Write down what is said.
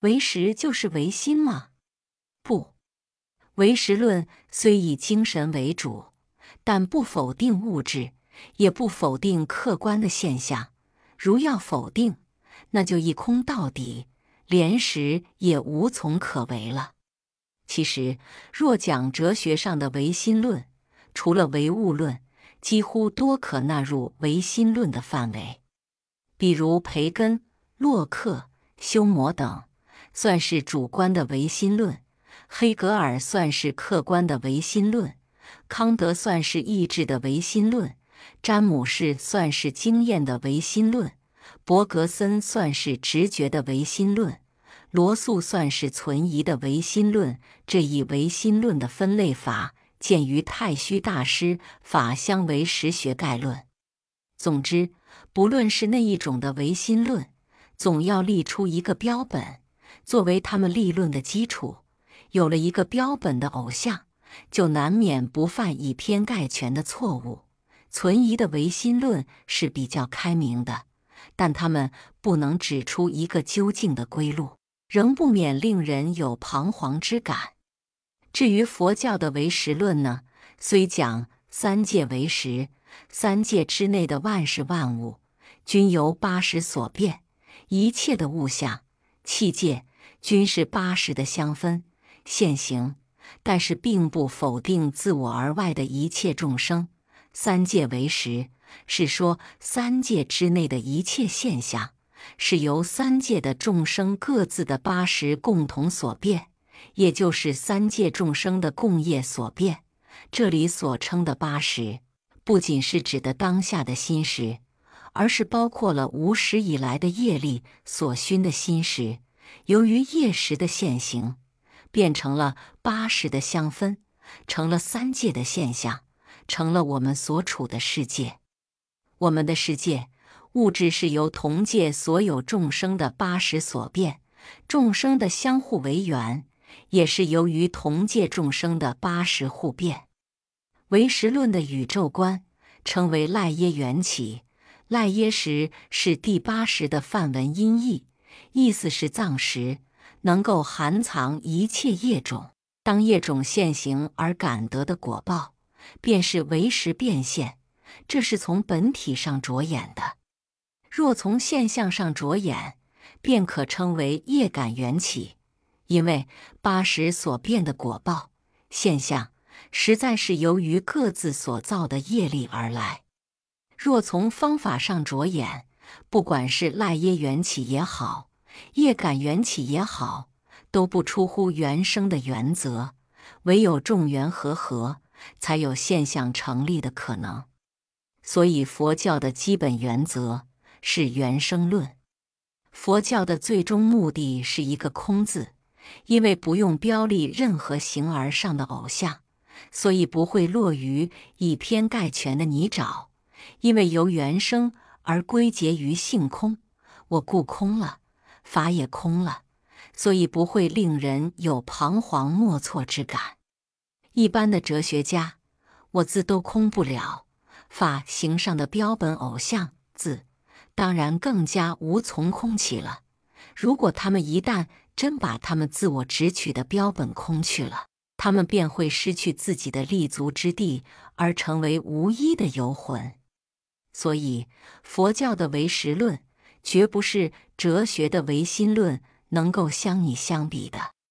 唯识就是唯心吗？不，唯识论虽以精神为主，但不否定物质，也不否定客观的现象。如要否定，那就一空到底，连识也无从可为了。其实，若讲哲学上的唯心论，除了唯物论，几乎多可纳入唯心论的范围。比如培根、洛克、休谟等，算是主观的唯心论；黑格尔算是客观的唯心论；康德算是意志的唯心论；詹姆士算是经验的唯心论；伯格森算是直觉的唯心论；罗素算是存疑的唯心论。这一唯心论的分类法，见于太虚大师《法相唯识学概论》。总之。不论是那一种的唯心论，总要立出一个标本，作为他们立论的基础。有了一个标本的偶像，就难免不犯以偏概全的错误。存疑的唯心论是比较开明的，但他们不能指出一个究竟的归路，仍不免令人有彷徨之感。至于佛教的唯识论呢，虽讲三界唯识。三界之内的万事万物，均由八识所变；一切的物象、器界，均是八十的相分现行。但是，并不否定自我而外的一切众生。三界为实，是说三界之内的一切现象，是由三界的众生各自的八十共同所变，也就是三界众生的共业所变。这里所称的八十。不仅是指的当下的心识，而是包括了无始以来的业力所熏的心识。由于业识的现行，变成了八识的相分，成了三界的现象，成了我们所处的世界。我们的世界物质是由同界所有众生的八识所变，众生的相互为缘，也是由于同界众生的八识互变。唯识论的宇宙观称为赖耶缘起，赖耶识是第八识的梵文音译，意思是藏识，能够含藏一切业种。当业种现行而感得的果报，便是唯识变现。这是从本体上着眼的；若从现象上着眼，便可称为业感缘起，因为八识所变的果报现象。实在是由于各自所造的业力而来。若从方法上着眼，不管是赖耶缘起也好，业感缘起也好，都不出乎原生的原则。唯有众缘和合，才有现象成立的可能。所以佛教的基本原则是原生论。佛教的最终目的是一个空字，因为不用标立任何形而上的偶像。所以不会落于以偏概全的泥沼，因为由原生而归结于性空，我故空了，法也空了，所以不会令人有彷徨莫措之感。一般的哲学家，我字都空不了，法形上的标本偶像字，当然更加无从空起了。如果他们一旦真把他们自我直取的标本空去了，他们便会失去自己的立足之地，而成为无依的游魂。所以，佛教的唯识论绝不是哲学的唯心论能够相拟相比的。